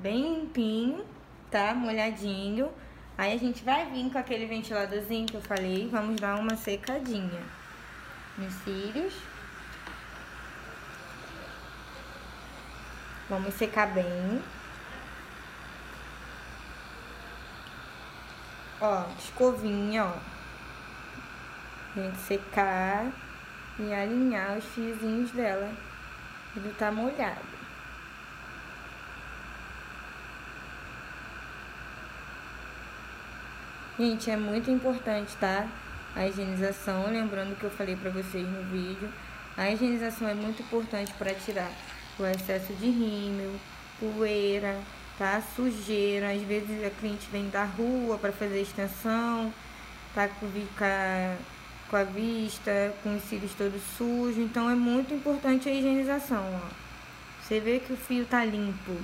bem limpinho, tá? Molhadinho. Aí a gente vai vir com aquele ventiladorzinho que eu falei, vamos dar uma secadinha nos cílios. Vamos secar bem. Ó, escovinha, ó. A gente secar e alinhar os fiozinhos dela. Ele tá molhado. Gente, é muito importante, tá? A higienização, lembrando que eu falei pra vocês no vídeo. A higienização é muito importante para tirar o excesso de rímel, poeira, tá? Sujeira. Às vezes a cliente vem da rua para fazer extensão, tá com, com a vista, com os cílios todos sujos. Então é muito importante a higienização, ó. Você vê que o fio tá limpo.